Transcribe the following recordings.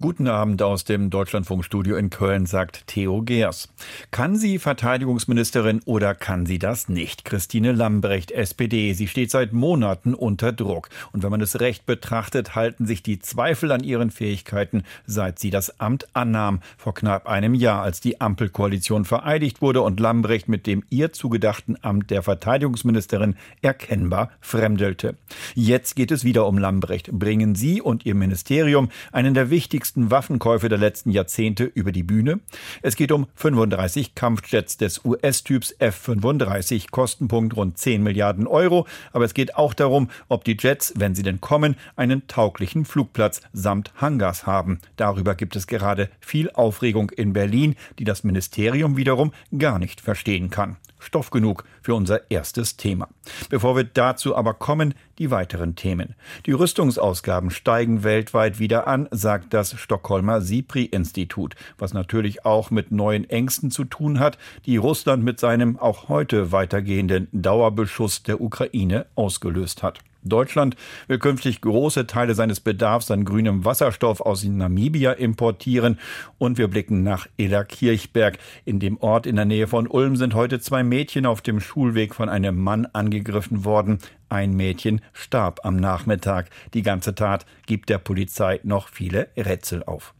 Guten Abend aus dem Deutschlandfunkstudio in Köln, sagt Theo Geers. Kann sie Verteidigungsministerin oder kann sie das nicht? Christine Lambrecht, SPD. Sie steht seit Monaten unter Druck. Und wenn man es recht betrachtet, halten sich die Zweifel an ihren Fähigkeiten, seit sie das Amt annahm. Vor knapp einem Jahr, als die Ampelkoalition vereidigt wurde und Lambrecht mit dem ihr zugedachten Amt der Verteidigungsministerin erkennbar fremdelte. Jetzt geht es wieder um Lambrecht. Bringen Sie und Ihr Ministerium einen der wichtigsten wichtigsten Waffenkäufe der letzten Jahrzehnte über die Bühne. Es geht um 35 Kampfjets des US-Typs F-35, Kostenpunkt rund 10 Milliarden Euro. Aber es geht auch darum, ob die Jets, wenn sie denn kommen, einen tauglichen Flugplatz samt Hangars haben. Darüber gibt es gerade viel Aufregung in Berlin, die das Ministerium wiederum gar nicht verstehen kann. Stoff genug für unser erstes Thema. Bevor wir dazu aber kommen, die weiteren Themen. Die Rüstungsausgaben steigen weltweit wieder an, sagt das Stockholmer SIPRI-Institut, was natürlich auch mit neuen Ängsten zu tun hat, die Russland mit seinem auch heute weitergehenden Dauerbeschuss der Ukraine ausgelöst hat. Deutschland will künftig große Teile seines Bedarfs an grünem Wasserstoff aus Namibia importieren. Und wir blicken nach Illerkirchberg. In dem Ort in der Nähe von Ulm sind heute zwei Mädchen auf dem Schulweg von einem Mann angegriffen worden. Ein Mädchen starb am Nachmittag. Die ganze Tat gibt der Polizei noch viele Rätsel auf.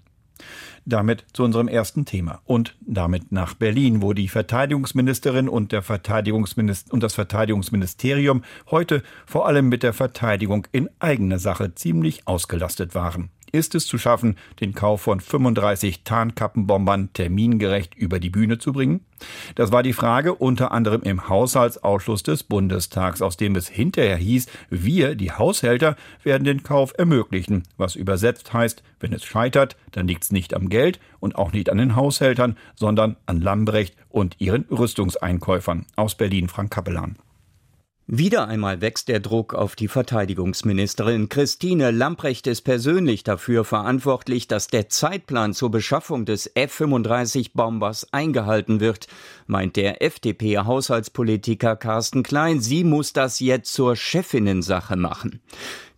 Damit zu unserem ersten Thema. Und damit nach Berlin, wo die Verteidigungsministerin und, der Verteidigungsminister und das Verteidigungsministerium heute vor allem mit der Verteidigung in eigener Sache ziemlich ausgelastet waren ist es zu schaffen, den Kauf von 35 Tarnkappenbombern termingerecht über die Bühne zu bringen? Das war die Frage unter anderem im Haushaltsausschuss des Bundestags, aus dem es hinterher hieß, wir, die Haushälter, werden den Kauf ermöglichen, was übersetzt heißt, wenn es scheitert, dann liegt es nicht am Geld und auch nicht an den Haushältern, sondern an Lambrecht und ihren Rüstungseinkäufern. Aus Berlin Frank Kapellan. Wieder einmal wächst der Druck auf die Verteidigungsministerin. Christine Lamprecht ist persönlich dafür verantwortlich, dass der Zeitplan zur Beschaffung des F-35 Bombers eingehalten wird, meint der FDP-Haushaltspolitiker Carsten Klein. Sie muss das jetzt zur Chefinnensache machen.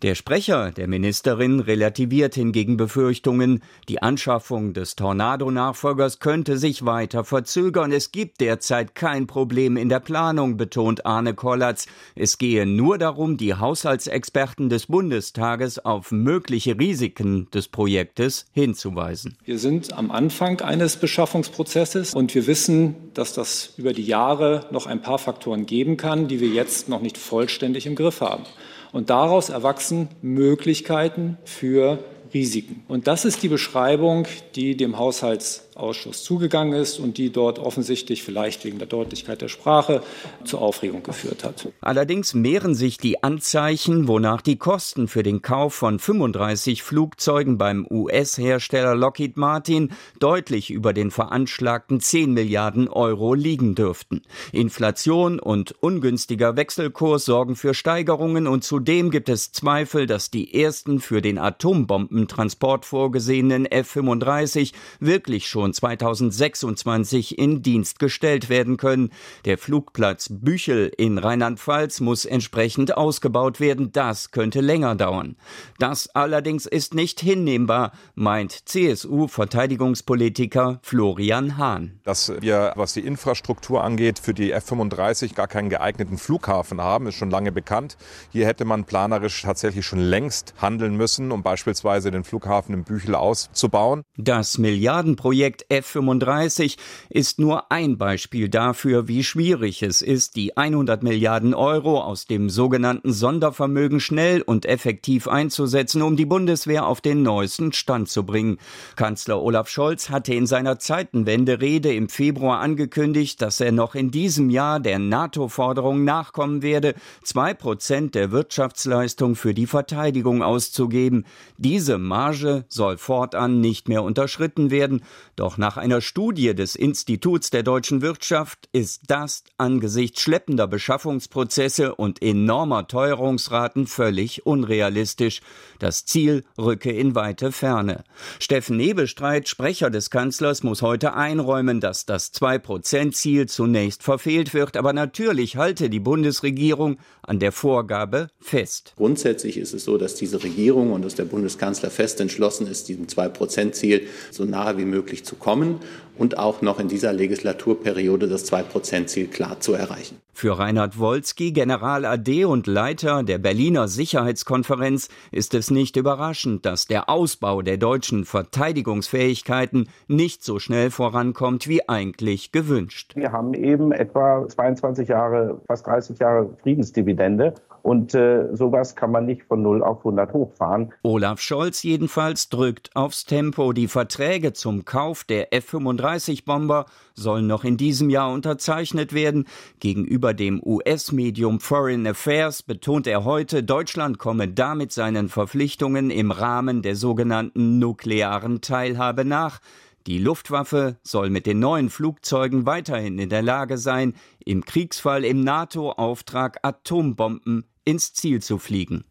Der Sprecher der Ministerin relativiert hingegen Befürchtungen, die Anschaffung des Tornado-Nachfolgers könnte sich weiter verzögern. Es gibt derzeit kein Problem in der Planung, betont Arne Kollatz. Es gehe nur darum, die Haushaltsexperten des Bundestages auf mögliche Risiken des Projektes hinzuweisen. Wir sind am Anfang eines Beschaffungsprozesses und wir wissen, dass das über die Jahre noch ein paar Faktoren geben kann, die wir jetzt noch nicht vollständig im Griff haben. Und daraus erwachsen Möglichkeiten für Risiken. Und das ist die Beschreibung, die dem Haushalts Ausschuss zugegangen ist und die dort offensichtlich vielleicht wegen der Deutlichkeit der Sprache zu Aufregung geführt hat. Allerdings mehren sich die Anzeichen, wonach die Kosten für den Kauf von 35 Flugzeugen beim US-Hersteller Lockheed Martin deutlich über den veranschlagten 10 Milliarden Euro liegen dürften. Inflation und ungünstiger Wechselkurs sorgen für Steigerungen und zudem gibt es Zweifel, dass die ersten für den Atombombentransport vorgesehenen F-35 wirklich schon schon 2026 in Dienst gestellt werden können. Der Flugplatz Büchel in Rheinland-Pfalz muss entsprechend ausgebaut werden. Das könnte länger dauern. Das allerdings ist nicht hinnehmbar, meint CSU-Verteidigungspolitiker Florian Hahn. Dass wir, was die Infrastruktur angeht, für die F-35 gar keinen geeigneten Flughafen haben, ist schon lange bekannt. Hier hätte man planerisch tatsächlich schon längst handeln müssen, um beispielsweise den Flughafen in Büchel auszubauen. Das Milliardenprojekt Projekt F-35 ist nur ein Beispiel dafür, wie schwierig es ist, die 100 Milliarden Euro aus dem sogenannten Sondervermögen schnell und effektiv einzusetzen, um die Bundeswehr auf den neuesten Stand zu bringen. Kanzler Olaf Scholz hatte in seiner Zeitenwende-Rede im Februar angekündigt, dass er noch in diesem Jahr der NATO-Forderung nachkommen werde, zwei Prozent der Wirtschaftsleistung für die Verteidigung auszugeben. Diese Marge soll fortan nicht mehr unterschritten werden. Doch nach einer Studie des Instituts der deutschen Wirtschaft ist das angesichts schleppender Beschaffungsprozesse und enormer Teuerungsraten völlig unrealistisch. Das Ziel rücke in weite Ferne. Steffen Nebestreit, Sprecher des Kanzlers, muss heute einräumen, dass das 2-Prozent-Ziel zunächst verfehlt wird, aber natürlich halte die Bundesregierung an der Vorgabe fest. Grundsätzlich ist es so, dass diese Regierung und dass der Bundeskanzler fest entschlossen ist, diesem 2-Prozent-Ziel so nahe wie möglich zu kommen und auch noch in dieser Legislaturperiode das 2-Prozent-Ziel klar zu erreichen. Für Reinhard Wolski, General AD und Leiter der Berliner Sicherheitskonferenz, ist es nicht überraschend, dass der Ausbau der deutschen Verteidigungsfähigkeiten nicht so schnell vorankommt wie eigentlich gewünscht. Wir haben eben etwa 22 Jahre, fast 30 Jahre Friedensdividende und äh, sowas kann man nicht von 0 auf 100 hochfahren. Olaf Scholz jedenfalls drückt aufs Tempo. Die Verträge zum Kauf der F-35-Bomber sollen noch in diesem Jahr unterzeichnet werden. Gegenüber dem US-Medium Foreign Affairs betont er heute, Deutschland komme damit seinen Verpflichtungen im Rahmen der sogenannten nuklearen Teilhabe nach. Die Luftwaffe soll mit den neuen Flugzeugen weiterhin in der Lage sein, im Kriegsfall im NATO-Auftrag Atombomben ins Ziel zu fliegen.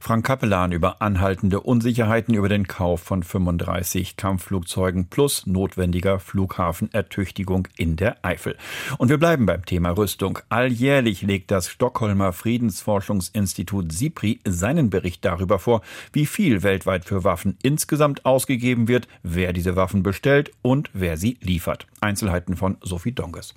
Frank Kapellan über anhaltende Unsicherheiten über den Kauf von 35 Kampfflugzeugen plus notwendiger Flughafenertüchtigung in der Eifel. Und wir bleiben beim Thema Rüstung. Alljährlich legt das Stockholmer Friedensforschungsinstitut SIPRI seinen Bericht darüber vor, wie viel weltweit für Waffen insgesamt ausgegeben wird, wer diese Waffen bestellt und wer sie liefert. Einzelheiten von Sophie Donges.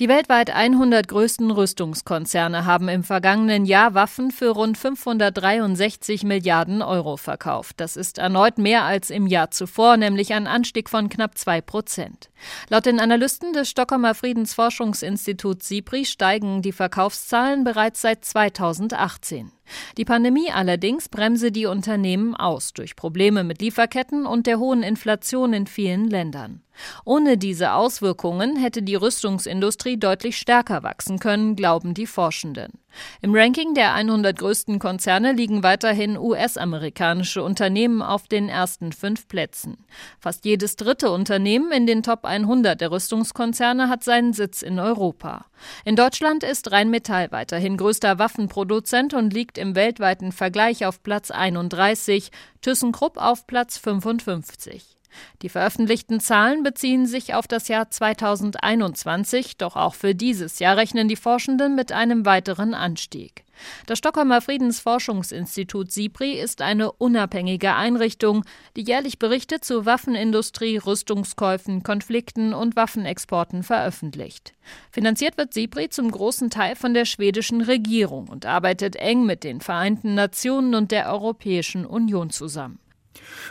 Die weltweit 100 größten Rüstungskonzerne haben im vergangenen Jahr Waffen für rund 563 Milliarden Euro verkauft. Das ist erneut mehr als im Jahr zuvor, nämlich ein Anstieg von knapp zwei Prozent. Laut den Analysten des Stockholmer Friedensforschungsinstituts SIPRI steigen die Verkaufszahlen bereits seit 2018. Die Pandemie allerdings bremse die Unternehmen aus durch Probleme mit Lieferketten und der hohen Inflation in vielen Ländern. Ohne diese Auswirkungen hätte die Rüstungsindustrie deutlich stärker wachsen können, glauben die Forschenden. Im Ranking der 100 größten Konzerne liegen weiterhin US-amerikanische Unternehmen auf den ersten fünf Plätzen. Fast jedes dritte Unternehmen in den Top 100 der Rüstungskonzerne hat seinen Sitz in Europa. In Deutschland ist Rheinmetall weiterhin größter Waffenproduzent und liegt im weltweiten Vergleich auf Platz 31, ThyssenKrupp auf Platz 55. Die veröffentlichten Zahlen beziehen sich auf das Jahr 2021, doch auch für dieses Jahr rechnen die Forschenden mit einem weiteren Anstieg. Das Stockholmer Friedensforschungsinstitut SIPRI ist eine unabhängige Einrichtung, die jährlich Berichte zu Waffenindustrie, Rüstungskäufen, Konflikten und Waffenexporten veröffentlicht. Finanziert wird SIPRI zum großen Teil von der schwedischen Regierung und arbeitet eng mit den Vereinten Nationen und der Europäischen Union zusammen.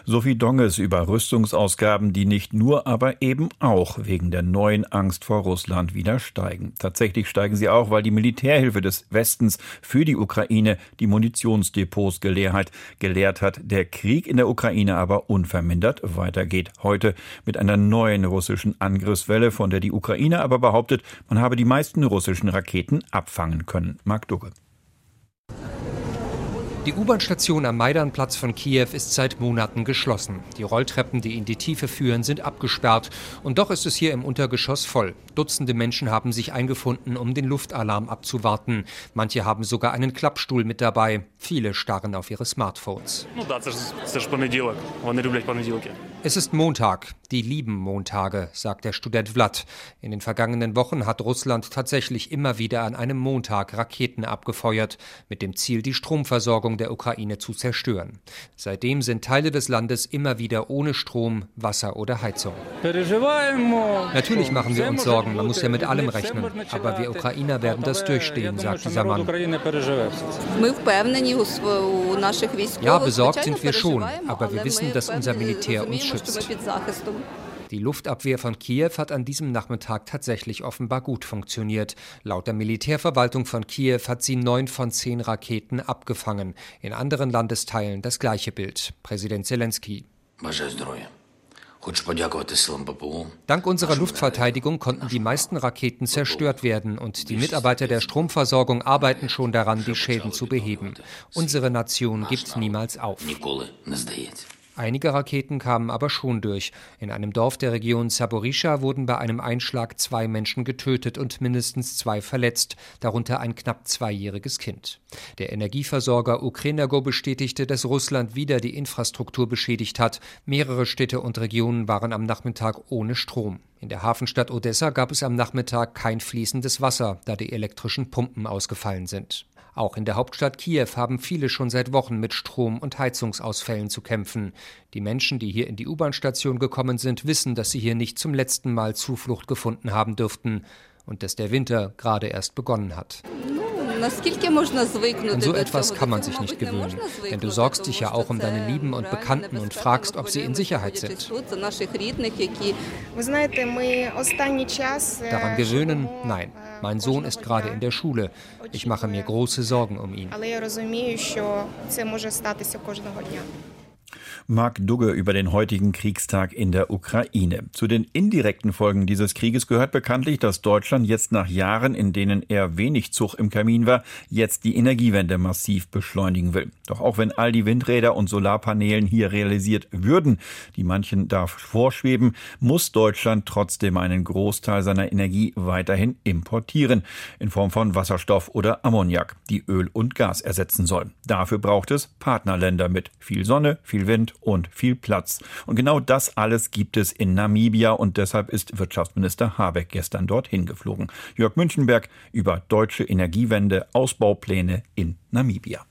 Sophie Donges über Rüstungsausgaben, die nicht nur, aber eben auch wegen der neuen Angst vor Russland wieder steigen. Tatsächlich steigen sie auch, weil die Militärhilfe des Westens für die Ukraine die Munitionsdepots geleert. Geleert hat. Der Krieg in der Ukraine aber unvermindert weitergeht. Heute mit einer neuen russischen Angriffswelle, von der die Ukraine aber behauptet, man habe die meisten russischen Raketen abfangen können. Mark Dugge. Die U-Bahn-Station am Maidanplatz von Kiew ist seit Monaten geschlossen. Die Rolltreppen, die in die Tiefe führen, sind abgesperrt. Und doch ist es hier im Untergeschoss voll. Dutzende Menschen haben sich eingefunden, um den Luftalarm abzuwarten. Manche haben sogar einen Klappstuhl mit dabei. Viele starren auf ihre Smartphones. Es ist Montag. Die lieben Montage, sagt der Student Vlad. In den vergangenen Wochen hat Russland tatsächlich immer wieder an einem Montag Raketen abgefeuert, mit dem Ziel, die Stromversorgung der Ukraine zu zerstören. Seitdem sind Teile des Landes immer wieder ohne Strom, Wasser oder Heizung. Natürlich machen wir uns Sorgen, man muss ja mit allem rechnen. Aber wir Ukrainer werden das durchstehen, sagt dieser Mann. Ja, besorgt sind wir schon, aber wir wissen, dass unser Militär uns schützt. Die Luftabwehr von Kiew hat an diesem Nachmittag tatsächlich offenbar gut funktioniert. Laut der Militärverwaltung von Kiew hat sie neun von zehn Raketen abgefangen. In anderen Landesteilen das gleiche Bild. Präsident Zelensky. Dank unserer Luftverteidigung konnten die meisten Raketen zerstört werden und die Mitarbeiter der Stromversorgung arbeiten schon daran, die Schäden zu beheben. Unsere Nation gibt niemals auf. Einige Raketen kamen aber schon durch. In einem Dorf der Region Saborischa wurden bei einem Einschlag zwei Menschen getötet und mindestens zwei verletzt, darunter ein knapp zweijähriges Kind. Der Energieversorger Ukrenergo bestätigte, dass Russland wieder die Infrastruktur beschädigt hat. Mehrere Städte und Regionen waren am Nachmittag ohne Strom. In der Hafenstadt Odessa gab es am Nachmittag kein fließendes Wasser, da die elektrischen Pumpen ausgefallen sind. Auch in der Hauptstadt Kiew haben viele schon seit Wochen mit Strom- und Heizungsausfällen zu kämpfen. Die Menschen, die hier in die U-Bahn-Station gekommen sind, wissen, dass sie hier nicht zum letzten Mal Zuflucht gefunden haben dürften und dass der Winter gerade erst begonnen hat. An so etwas kann man sich nicht gewöhnen, denn du sorgst dich ja auch um deine Lieben und Bekannten und fragst, ob sie in Sicherheit sind. Daran gewöhnen? Nein. Mein Sohn ist gerade in der Schule. Ich mache mir große Sorgen um ihn. Mark Dugge über den heutigen Kriegstag in der Ukraine. Zu den indirekten Folgen dieses Krieges gehört bekanntlich, dass Deutschland jetzt nach Jahren, in denen er wenig Zug im Kamin war, jetzt die Energiewende massiv beschleunigen will. Doch auch wenn all die Windräder und Solarpanelen hier realisiert würden, die manchen da vorschweben, muss Deutschland trotzdem einen Großteil seiner Energie weiterhin importieren, in Form von Wasserstoff oder Ammoniak, die Öl und Gas ersetzen sollen. Dafür braucht es Partnerländer mit viel Sonne, viel Wind und viel Platz. Und genau das alles gibt es in Namibia und deshalb ist Wirtschaftsminister Habeck gestern dorthin geflogen. Jörg Münchenberg über deutsche Energiewende, Ausbaupläne in Namibia.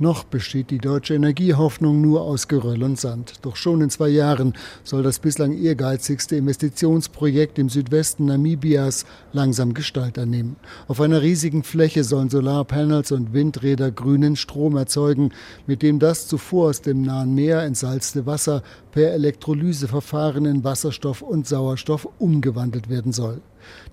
Noch besteht die deutsche Energiehoffnung nur aus Geröll und Sand. Doch schon in zwei Jahren soll das bislang ehrgeizigste Investitionsprojekt im Südwesten Namibias langsam Gestalt annehmen. Auf einer riesigen Fläche sollen Solarpanels und Windräder grünen Strom erzeugen, mit dem das zuvor aus dem nahen Meer entsalzte Wasser per Elektrolyseverfahren in Wasserstoff und Sauerstoff umgewandelt werden soll.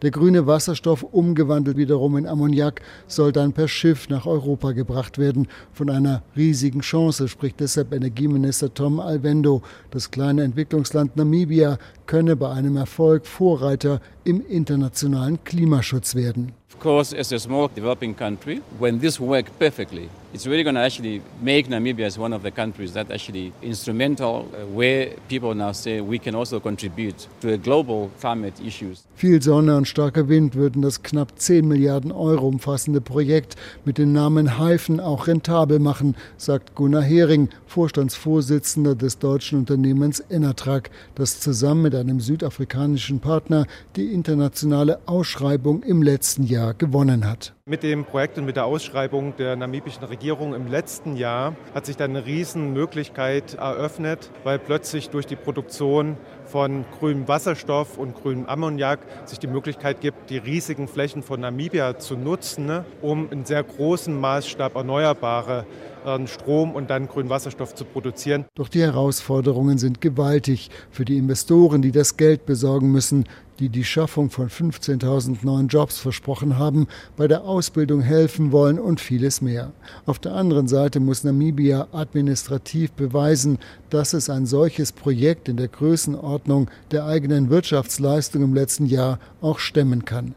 Der grüne Wasserstoff, umgewandelt wiederum in Ammoniak, soll dann per Schiff nach Europa gebracht werden. Von einer riesigen Chance spricht deshalb Energieminister Tom Alvendo. Das kleine Entwicklungsland Namibia könne bei einem Erfolg Vorreiter im internationalen Klimaschutz werden. Of course, as a small developing country, when this works perfectly, it's really going to actually make Namibia as one of the countries that actually instrumental uh, where people now say we can also contribute to a global climate issues. Viel Sonne und starker Wind würden das knapp 10 Milliarden Euro umfassende Projekt mit dem Namen Haifen auch rentabel machen, sagt Gunnar Hering, Vorstandsvorsitzender des deutschen Unternehmens Enatrag, das zusammen mit einem südafrikanischen Partner die internationale Ausschreibung im letzten Jahr gewonnen hat. Mit dem Projekt und mit der Ausschreibung der namibischen Regierung im letzten Jahr hat sich dann eine Riesenmöglichkeit eröffnet, weil plötzlich durch die Produktion von grünem Wasserstoff und grünem Ammoniak sich die Möglichkeit gibt, die riesigen Flächen von Namibia zu nutzen, ne, um in sehr großem Maßstab erneuerbare äh, Strom und dann grünen Wasserstoff zu produzieren. Doch die Herausforderungen sind gewaltig für die Investoren, die das Geld besorgen müssen, die die Schaffung von 15.000 neuen Jobs versprochen haben, bei der Ausbildung helfen wollen und vieles mehr. Auf der anderen Seite muss Namibia administrativ beweisen, dass es ein solches Projekt in der Größenordnung der eigenen Wirtschaftsleistung im letzten Jahr auch stemmen kann.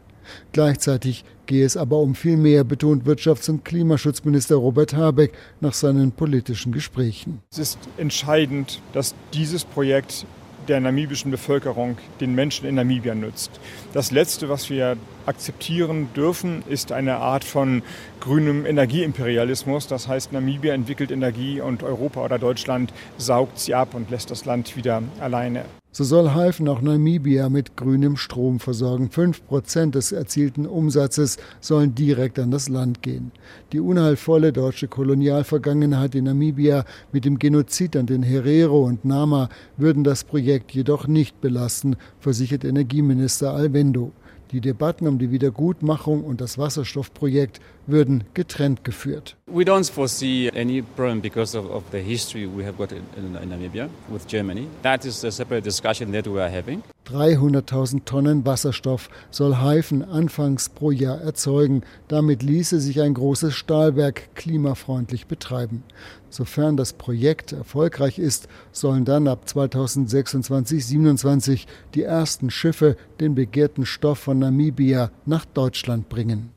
Gleichzeitig gehe es aber um viel mehr, betont Wirtschafts- und Klimaschutzminister Robert Habeck nach seinen politischen Gesprächen. Es ist entscheidend, dass dieses Projekt der namibischen Bevölkerung, den Menschen in Namibia nützt. Das Letzte, was wir akzeptieren dürfen, ist eine Art von grünem Energieimperialismus. Das heißt, Namibia entwickelt Energie und Europa oder Deutschland saugt sie ab und lässt das Land wieder alleine. So soll Haifen auch Namibia mit grünem Strom versorgen. Fünf Prozent des erzielten Umsatzes sollen direkt an das Land gehen. Die unheilvolle deutsche Kolonialvergangenheit in Namibia mit dem Genozid an den Herero und Nama würden das Projekt jedoch nicht belasten, versichert Energieminister Alvendo. Die Debatten um die Wiedergutmachung und das Wasserstoffprojekt würden getrennt geführt. We don't foresee any problem because of, of the history we have got in, in Namibia with Germany. That is a separate discussion that we are having. 300.000 Tonnen Wasserstoff soll Haifen anfangs pro Jahr erzeugen. Damit ließe sich ein großes Stahlwerk klimafreundlich betreiben. Sofern das Projekt erfolgreich ist, sollen dann ab 2026-27 die ersten Schiffe den begehrten Stoff von Namibia nach Deutschland bringen.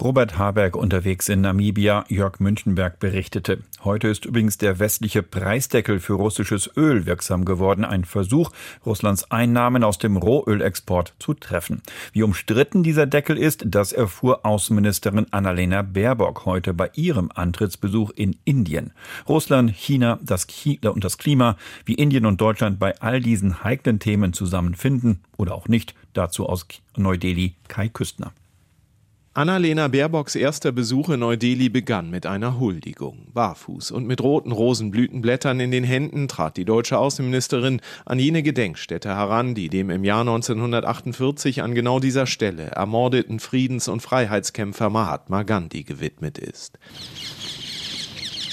Robert Haberg unterwegs in Namibia, Jörg Münchenberg berichtete. Heute ist übrigens der westliche Preisdeckel für russisches Öl wirksam geworden, ein Versuch, Russlands Einnahmen aus dem Rohölexport zu treffen. Wie umstritten dieser Deckel ist, das erfuhr Außenministerin Annalena Baerbock heute bei ihrem Antrittsbesuch in Indien. Russland, China das China und das Klima, wie Indien und Deutschland bei all diesen heiklen Themen zusammenfinden oder auch nicht, dazu aus Neu-Delhi Kai Küstner. Annalena Baerbocks erster Besuch in Neu-Delhi begann mit einer Huldigung. Barfuß und mit roten Rosenblütenblättern in den Händen trat die deutsche Außenministerin an jene Gedenkstätte heran, die dem im Jahr 1948 an genau dieser Stelle ermordeten Friedens- und Freiheitskämpfer Mahatma Gandhi gewidmet ist.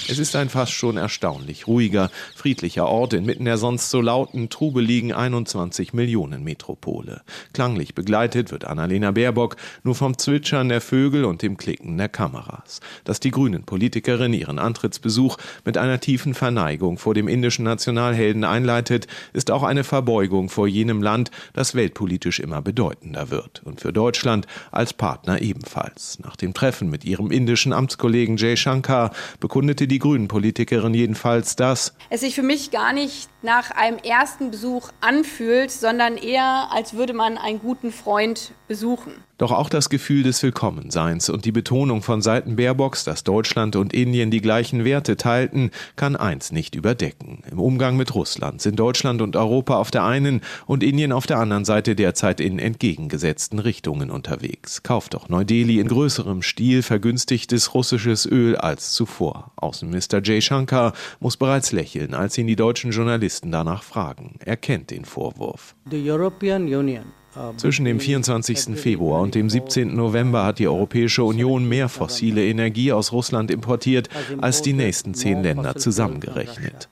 Es ist ein fast schon erstaunlich ruhiger, friedlicher Ort inmitten der sonst so lauten, trubeligen 21 Millionen Metropole. Klanglich begleitet wird Annalena Baerbock nur vom Zwitschern der Vögel und dem Klicken der Kameras. Dass die grünen Politikerin ihren Antrittsbesuch mit einer tiefen Verneigung vor dem indischen Nationalhelden einleitet, ist auch eine Verbeugung vor jenem Land, das weltpolitisch immer bedeutender wird und für Deutschland als Partner ebenfalls. Nach dem Treffen mit ihrem indischen Amtskollegen Jay Shankar bekundete die die Grünen-Politikerin jedenfalls, dass es sich für mich gar nicht nach einem ersten Besuch anfühlt, sondern eher, als würde man einen guten Freund besuchen. Doch auch das Gefühl des Willkommenseins und die Betonung von Seiten Baerbocks, dass Deutschland und Indien die gleichen Werte teilten, kann eins nicht überdecken. Im Umgang mit Russland sind Deutschland und Europa auf der einen und Indien auf der anderen Seite derzeit in entgegengesetzten Richtungen unterwegs. Kauft doch Neu-Delhi in größerem Stil vergünstigtes russisches Öl als zuvor. Außenminister Jay Shankar muss bereits lächeln, als ihn die deutschen Journalisten danach fragen. Er kennt den Vorwurf. The European Union zwischen dem 24. Februar und dem 17. November hat die Europäische Union mehr fossile Energie aus Russland importiert als die nächsten zehn Länder zusammengerechnet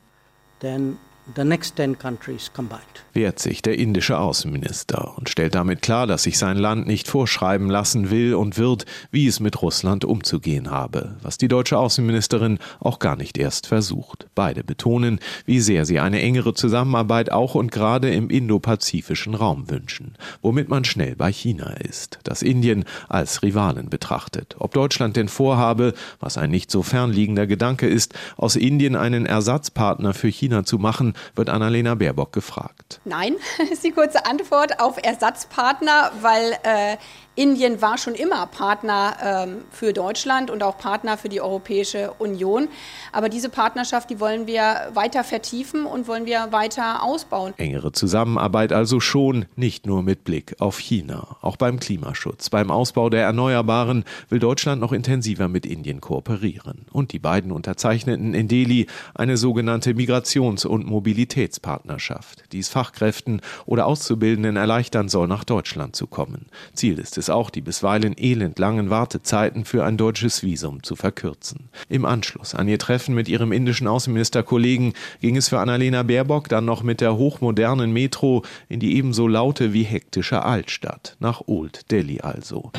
the next 10 countries combined. Wehrt sich der indische Außenminister und stellt damit klar, dass sich sein Land nicht vorschreiben lassen will und wird, wie es mit Russland umzugehen habe, was die deutsche Außenministerin auch gar nicht erst versucht. Beide betonen, wie sehr sie eine engere Zusammenarbeit auch und gerade im indopazifischen Raum wünschen, womit man schnell bei China ist, das Indien als Rivalen betrachtet. Ob Deutschland denn vorhabe, was ein nicht so fernliegender Gedanke ist, aus Indien einen Ersatzpartner für China zu machen, wird Annalena Baerbock gefragt. Nein, ist die kurze Antwort auf Ersatzpartner, weil äh, Indien war schon immer Partner ähm, für Deutschland und auch Partner für die Europäische Union. Aber diese Partnerschaft, die wollen wir weiter vertiefen und wollen wir weiter ausbauen. Engere Zusammenarbeit also schon, nicht nur mit Blick auf China. Auch beim Klimaschutz, beim Ausbau der Erneuerbaren will Deutschland noch intensiver mit Indien kooperieren. Und die beiden unterzeichneten in Delhi eine sogenannte Migrations- und Mobilitätspartnerschaft, die es Fachkräften oder Auszubildenden erleichtern soll, nach Deutschland zu kommen. Ziel ist es auch, die bisweilen elendlangen Wartezeiten für ein deutsches Visum zu verkürzen. Im Anschluss an ihr Treffen mit ihrem indischen Außenministerkollegen ging es für Annalena Baerbock dann noch mit der hochmodernen Metro in die ebenso laute wie hektische Altstadt, nach Old Delhi also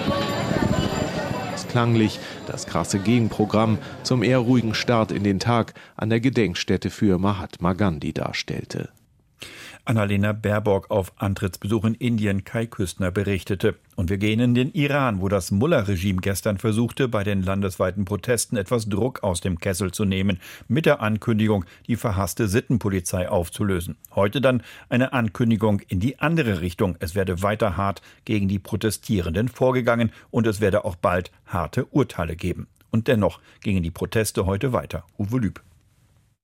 klanglich das krasse Gegenprogramm zum eher ruhigen Start in den Tag an der Gedenkstätte für Mahatma Gandhi darstellte. Annalena Baerbock auf Antrittsbesuch in Indien Kai Küstner berichtete. Und wir gehen in den Iran, wo das Mullah-Regime gestern versuchte, bei den landesweiten Protesten etwas Druck aus dem Kessel zu nehmen, mit der Ankündigung, die verhasste Sittenpolizei aufzulösen. Heute dann eine Ankündigung in die andere Richtung. Es werde weiter hart gegen die Protestierenden vorgegangen und es werde auch bald harte Urteile geben. Und dennoch gingen die Proteste heute weiter. Uwe Lüb.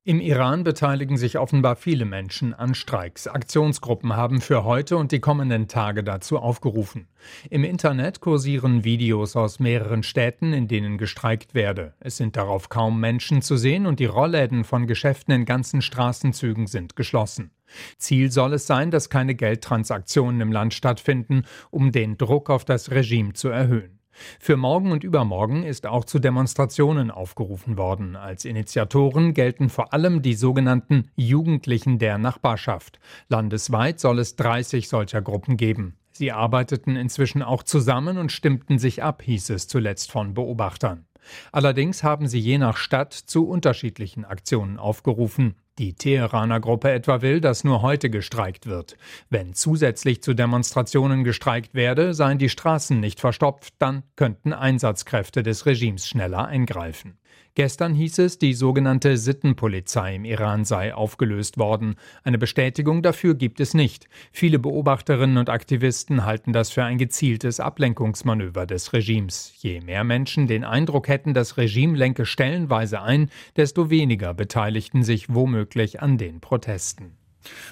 Im Iran beteiligen sich offenbar viele Menschen an Streiks. Aktionsgruppen haben für heute und die kommenden Tage dazu aufgerufen. Im Internet kursieren Videos aus mehreren Städten, in denen gestreikt werde. Es sind darauf kaum Menschen zu sehen und die Rollläden von Geschäften in ganzen Straßenzügen sind geschlossen. Ziel soll es sein, dass keine Geldtransaktionen im Land stattfinden, um den Druck auf das Regime zu erhöhen. Für morgen und übermorgen ist auch zu Demonstrationen aufgerufen worden. Als Initiatoren gelten vor allem die sogenannten Jugendlichen der Nachbarschaft. Landesweit soll es 30 solcher Gruppen geben. Sie arbeiteten inzwischen auch zusammen und stimmten sich ab, hieß es zuletzt von Beobachtern. Allerdings haben sie je nach Stadt zu unterschiedlichen Aktionen aufgerufen. Die Teheraner Gruppe etwa will, dass nur heute gestreikt wird. Wenn zusätzlich zu Demonstrationen gestreikt werde, seien die Straßen nicht verstopft, dann könnten Einsatzkräfte des Regimes schneller eingreifen. Gestern hieß es, die sogenannte Sittenpolizei im Iran sei aufgelöst worden. Eine Bestätigung dafür gibt es nicht. Viele Beobachterinnen und Aktivisten halten das für ein gezieltes Ablenkungsmanöver des Regimes. Je mehr Menschen den Eindruck hätten, das Regime lenke stellenweise ein, desto weniger beteiligten sich womöglich an den Protesten.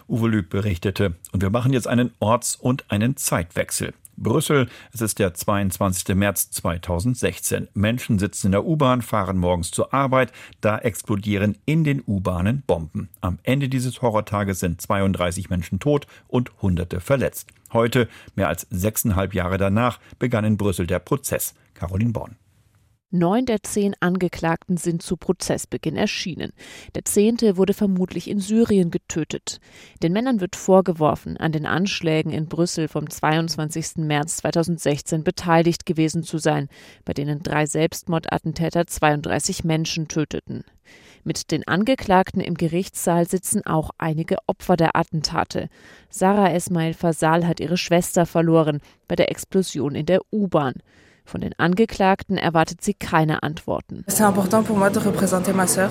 Uwe Lüb berichtete. Und wir machen jetzt einen Orts- und einen Zeitwechsel. Brüssel. Es ist der 22. März 2016. Menschen sitzen in der U-Bahn, fahren morgens zur Arbeit. Da explodieren in den U-Bahnen Bomben. Am Ende dieses Horrortages sind 32 Menschen tot und Hunderte verletzt. Heute, mehr als sechseinhalb Jahre danach, begann in Brüssel der Prozess. Caroline Born. Neun der zehn Angeklagten sind zu Prozessbeginn erschienen. Der zehnte wurde vermutlich in Syrien getötet. Den Männern wird vorgeworfen, an den Anschlägen in Brüssel vom 22. März 2016 beteiligt gewesen zu sein, bei denen drei Selbstmordattentäter 32 Menschen töteten. Mit den Angeklagten im Gerichtssaal sitzen auch einige Opfer der Attentate. Sarah Esmail Fasal hat ihre Schwester verloren bei der Explosion in der U-Bahn. Von den Angeklagten erwartet sie keine Antworten.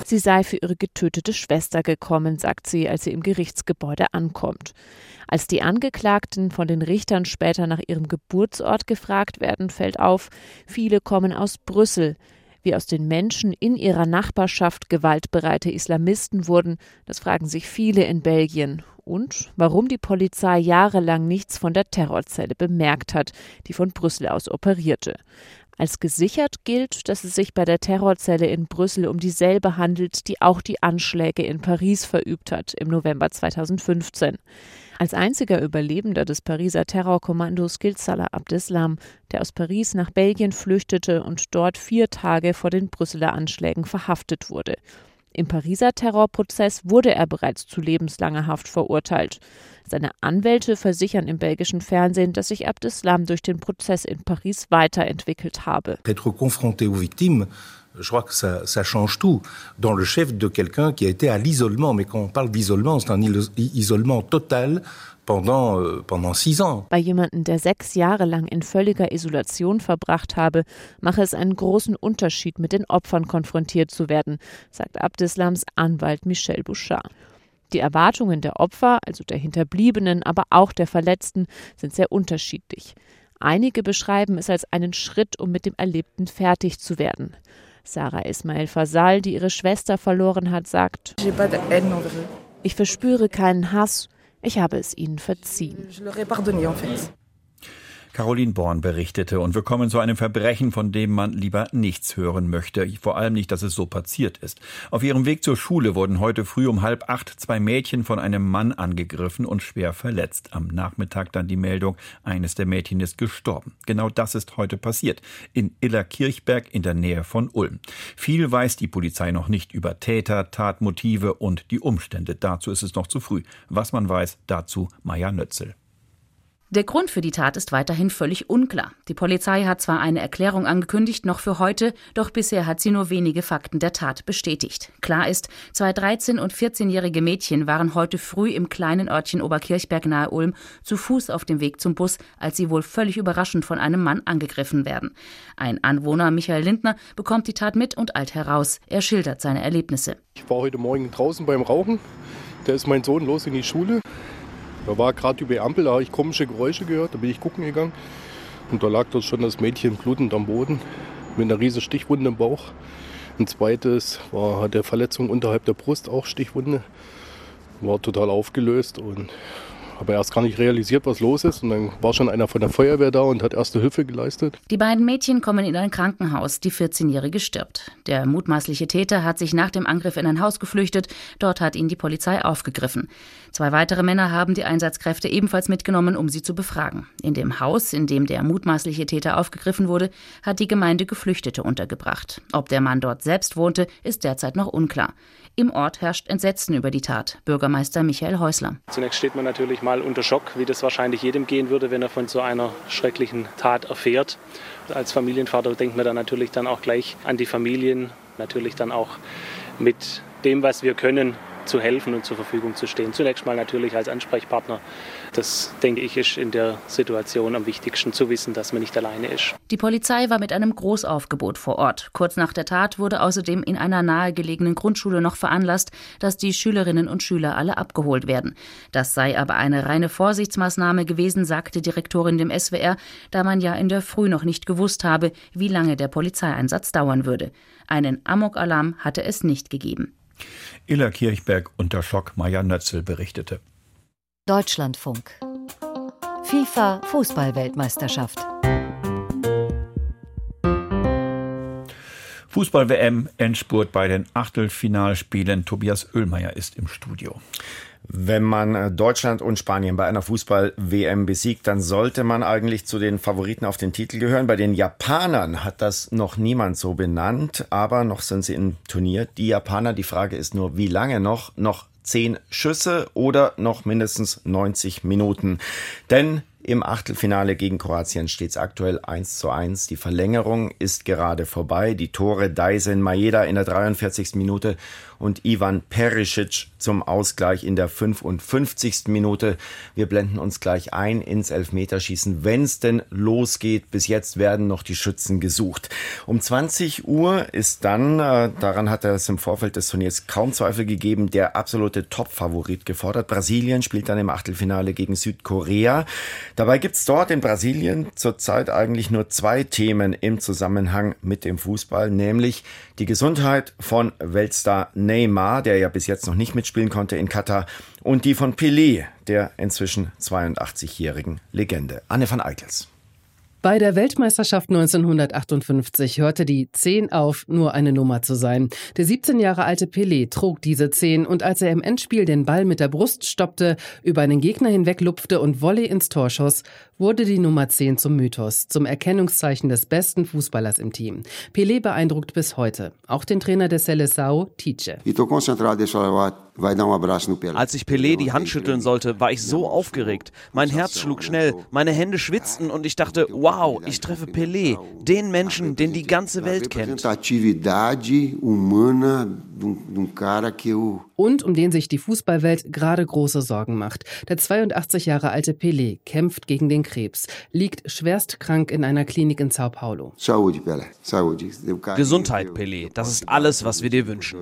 Sie sei für ihre getötete Schwester gekommen, sagt sie, als sie im Gerichtsgebäude ankommt. Als die Angeklagten von den Richtern später nach ihrem Geburtsort gefragt werden, fällt auf, viele kommen aus Brüssel. Wie aus den Menschen in ihrer Nachbarschaft gewaltbereite Islamisten wurden, das fragen sich viele in Belgien und warum die Polizei jahrelang nichts von der Terrorzelle bemerkt hat, die von Brüssel aus operierte. Als gesichert gilt, dass es sich bei der Terrorzelle in Brüssel um dieselbe handelt, die auch die Anschläge in Paris verübt hat im November 2015. Als einziger Überlebender des Pariser Terrorkommandos gilt Salah Abdeslam, der aus Paris nach Belgien flüchtete und dort vier Tage vor den Brüsseler Anschlägen verhaftet wurde. Im Pariser Terrorprozess wurde er bereits zu lebenslanger Haft verurteilt. Seine Anwälte versichern im belgischen Fernsehen, dass sich Abdeslam durch den Prozess in Paris weiterentwickelt habe. Être confronté aux victimes je crois que ça, ça, change tout. Dans le chef de quelqu'un qui a été à l'isolement, mais quand on parle d'isolement, c'est un isolement total pendant, euh, pendant six ans. Bei jemandem, der sechs Jahre lang in völliger Isolation verbracht habe, mache es einen großen Unterschied, mit den Opfern konfrontiert zu werden, sagt Abdeslams Anwalt Michel Bouchard. Die Erwartungen der Opfer, also der Hinterbliebenen, aber auch der Verletzten, sind sehr unterschiedlich. Einige beschreiben es als einen Schritt, um mit dem Erlebten fertig zu werden. Sarah Ismail Fasal, die ihre Schwester verloren hat, sagt: Ich verspüre keinen Hass, ich habe es ihnen verziehen. Caroline Born berichtete und wir kommen zu einem Verbrechen, von dem man lieber nichts hören möchte. Vor allem nicht, dass es so passiert ist. Auf ihrem Weg zur Schule wurden heute früh um halb acht zwei Mädchen von einem Mann angegriffen und schwer verletzt. Am Nachmittag dann die Meldung, eines der Mädchen ist gestorben. Genau das ist heute passiert. In Illerkirchberg in der Nähe von Ulm. Viel weiß die Polizei noch nicht über Täter, Tatmotive und die Umstände. Dazu ist es noch zu früh. Was man weiß, dazu Maya Nötzel. Der Grund für die Tat ist weiterhin völlig unklar. Die Polizei hat zwar eine Erklärung angekündigt, noch für heute, doch bisher hat sie nur wenige Fakten der Tat bestätigt. Klar ist, zwei 13- und 14-jährige Mädchen waren heute früh im kleinen Örtchen Oberkirchberg nahe Ulm zu Fuß auf dem Weg zum Bus, als sie wohl völlig überraschend von einem Mann angegriffen werden. Ein Anwohner, Michael Lindner, bekommt die Tat mit und eilt heraus. Er schildert seine Erlebnisse. Ich war heute Morgen draußen beim Rauchen. Da ist mein Sohn los in die Schule. Da war gerade über die Ampel, da habe ich komische Geräusche gehört, da bin ich gucken gegangen. Und da lag dort schon das Mädchen blutend am Boden mit einer riesigen Stichwunde im Bauch. Ein zweites war, hatte Verletzung unterhalb der Brust, auch Stichwunde. War total aufgelöst und habe erst gar nicht realisiert, was los ist. Und dann war schon einer von der Feuerwehr da und hat erste Hilfe geleistet. Die beiden Mädchen kommen in ein Krankenhaus. Die 14-Jährige stirbt. Der mutmaßliche Täter hat sich nach dem Angriff in ein Haus geflüchtet. Dort hat ihn die Polizei aufgegriffen. Zwei weitere Männer haben die Einsatzkräfte ebenfalls mitgenommen, um sie zu befragen. In dem Haus, in dem der mutmaßliche Täter aufgegriffen wurde, hat die Gemeinde Geflüchtete untergebracht. Ob der Mann dort selbst wohnte, ist derzeit noch unklar. Im Ort herrscht Entsetzen über die Tat. Bürgermeister Michael Häusler. Zunächst steht man natürlich mal unter Schock, wie das wahrscheinlich jedem gehen würde, wenn er von so einer schrecklichen Tat erfährt. Als Familienvater denkt man dann natürlich dann auch gleich an die Familien, natürlich dann auch mit dem, was wir können, zu helfen und zur Verfügung zu stehen. Zunächst mal natürlich als Ansprechpartner. Das, denke ich, ist in der Situation am wichtigsten zu wissen, dass man nicht alleine ist. Die Polizei war mit einem Großaufgebot vor Ort. Kurz nach der Tat wurde außerdem in einer nahegelegenen Grundschule noch veranlasst, dass die Schülerinnen und Schüler alle abgeholt werden. Das sei aber eine reine Vorsichtsmaßnahme gewesen, sagte Direktorin dem SWR, da man ja in der Früh noch nicht gewusst habe, wie lange der Polizeieinsatz dauern würde. Einen Amok-Alarm hatte es nicht gegeben. Illa Kirchberg unter Schock Meier Nötzel berichtete. Deutschlandfunk. FIFA Fußballweltmeisterschaft. Fußball-WM Endspurt bei den Achtelfinalspielen. Tobias Oehlmeier ist im Studio. Wenn man äh, Deutschland und Spanien bei einer Fußball-WM besiegt, dann sollte man eigentlich zu den Favoriten auf den Titel gehören. Bei den Japanern hat das noch niemand so benannt, aber noch sind sie im Turnier. Die Japaner, die Frage ist nur, wie lange noch? Noch zehn Schüsse oder noch mindestens 90 Minuten. Denn im Achtelfinale gegen Kroatien steht es aktuell 1 zu 1. Die Verlängerung ist gerade vorbei. Die Tore Daisen Maeda in der 43. Minute und Ivan Perisic zum Ausgleich in der 55. Minute. Wir blenden uns gleich ein ins Elfmeterschießen, wenn es denn losgeht. Bis jetzt werden noch die Schützen gesucht. Um 20 Uhr ist dann, äh, daran hat es im Vorfeld des Turniers kaum Zweifel gegeben, der absolute Top-Favorit gefordert. Brasilien spielt dann im Achtelfinale gegen Südkorea. Dabei gibt es dort in Brasilien zurzeit eigentlich nur zwei Themen im Zusammenhang mit dem Fußball, nämlich die Gesundheit von Weltstar Neymar, der ja bis jetzt noch nicht mitspielen konnte in Katar, und die von Pelé, der inzwischen 82-jährigen Legende. Anne van Eickels. Bei der Weltmeisterschaft 1958 hörte die 10 auf, nur eine Nummer zu sein. Der 17 Jahre alte Pelé trug diese 10 und als er im Endspiel den Ball mit der Brust stoppte, über einen Gegner hinweg lupfte und Volley ins Tor schoss, wurde die Nummer 10 zum Mythos, zum Erkennungszeichen des besten Fußballers im Team. Pelé beeindruckt bis heute. Auch den Trainer des Seleção, Tice. Als ich Pelé die Hand schütteln sollte, war ich so aufgeregt. Mein Herz schlug schnell, meine Hände schwitzten und ich dachte, wow, ich treffe Pelé, den Menschen, den die ganze Welt kennt. Und um den sich die Fußballwelt gerade große Sorgen macht. Der 82 Jahre alte Pelé kämpft gegen den Krebs, liegt schwerst krank in einer Klinik in Sao Paulo. Gesundheit, Pelé, das ist alles, was wir dir wünschen.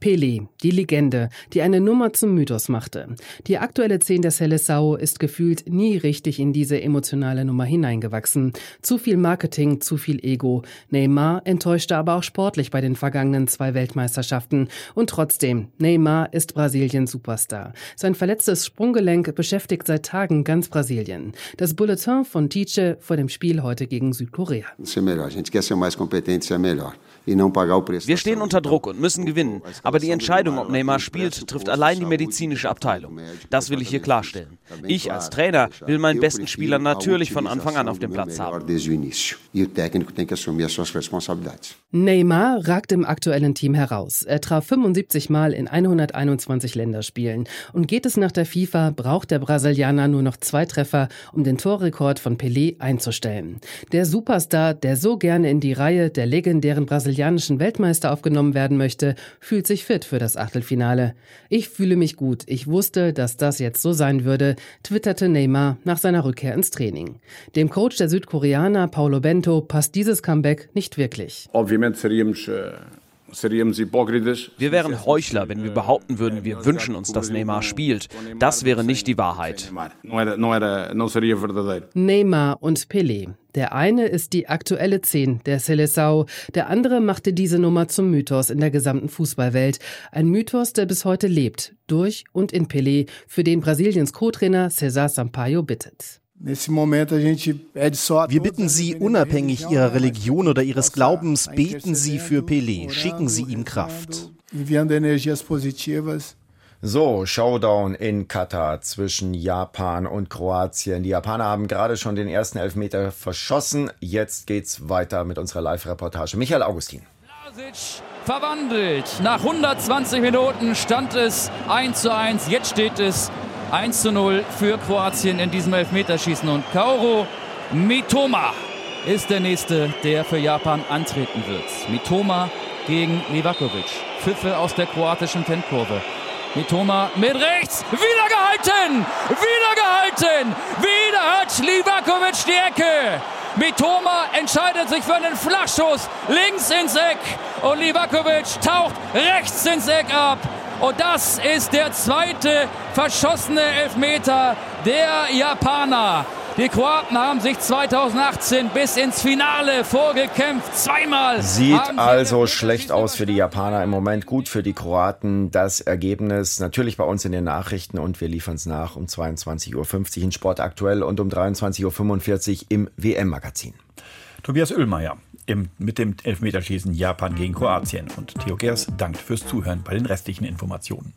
Pelé, die Legende, die eine Nummer zum Mythos machte. Die aktuelle 10 der Seleção ist gefühlt nie richtig in diese emotionale Nummer hineingewachsen. Zu viel Marketing, zu viel Ego. Neymar enttäuschte aber auch sportlich bei den vergangenen zwei Weltmeisterschaften. Und trotzdem, Neymar ist Brasiliens Superstar. Sein verletztes Sprunggelenk beschäftigt seit Tagen ganz Brasilien. Das Bulletin von Tice vor dem Spiel heute gegen Südkorea. Wir stehen unter Druck und müssen gewinnen. Aber die Entscheidung, ob Neymar spielt, trifft allein die medizinische Abteilung. Das will ich hier klarstellen. Ich als Trainer will meinen besten Spieler natürlich von Anfang an auf dem Platz haben. Neymar ragt im aktuellen Team heraus. Er traf 75 Mal in 121 Länderspielen. Und geht es nach der FIFA, braucht der Brasilianer nur noch zwei Treffer, um den Torrekord von Pelé einzustellen. Der Superstar, der so gerne in die Reihe der legendären brasilianischen Weltmeister aufgenommen werden möchte, fühlt sich fit für das Achtelfinale. Ich fühle mich gut. Ich wusste, dass das jetzt so sein würde, twitterte Neymar nach seiner Rückkehr ins Training. Dem Coach der Südkoreaner Paulo Bento passt dieses Comeback nicht wirklich. Seríamos wir wären Heuchler, wenn wir behaupten würden, wir wünschen uns, dass Neymar spielt. Das wäre nicht die Wahrheit. Neymar und Pelé. Der eine ist die aktuelle Zehn der Seleção, der andere machte diese Nummer zum Mythos in der gesamten Fußballwelt. Ein Mythos, der bis heute lebt, durch und in Pelé, für den Brasiliens Co-Trainer Cesar Sampaio bittet. Wir bitten Sie, unabhängig Ihrer Religion oder Ihres Glaubens, beten Sie für Pelé, schicken Sie ihm Kraft. So, Showdown in Katar zwischen Japan und Kroatien. Die Japaner haben gerade schon den ersten Elfmeter verschossen. Jetzt geht's weiter mit unserer Live-Reportage. Michael Augustin. Verwandelt. Nach 120 Minuten stand es 1 zu 1. Jetzt steht es 1 zu 0 für Kroatien in diesem Elfmeterschießen. Und Kauro Mitoma ist der Nächste, der für Japan antreten wird. Mitoma gegen Livakovic. Pfiffe aus der kroatischen Tentkurve. Mitoma mit rechts, wieder gehalten, wieder gehalten, wieder hat Livakovic die Ecke. Mitoma entscheidet sich für einen Flachschuss links ins Eck und Livakovic taucht rechts ins Eck ab. Und das ist der zweite verschossene Elfmeter der Japaner. Die Kroaten haben sich 2018 bis ins Finale vorgekämpft. Zweimal. Sieht also schlecht aus für die Japaner im Moment. Gut für die Kroaten. Das Ergebnis natürlich bei uns in den Nachrichten und wir liefern es nach um 22.50 Uhr in Sport aktuell und um 23.45 Uhr im WM-Magazin. Tobias Oehlmeier im, mit dem Elfmeterschießen Japan gegen Kroatien. Und Theo Gers dankt fürs Zuhören bei den restlichen Informationen.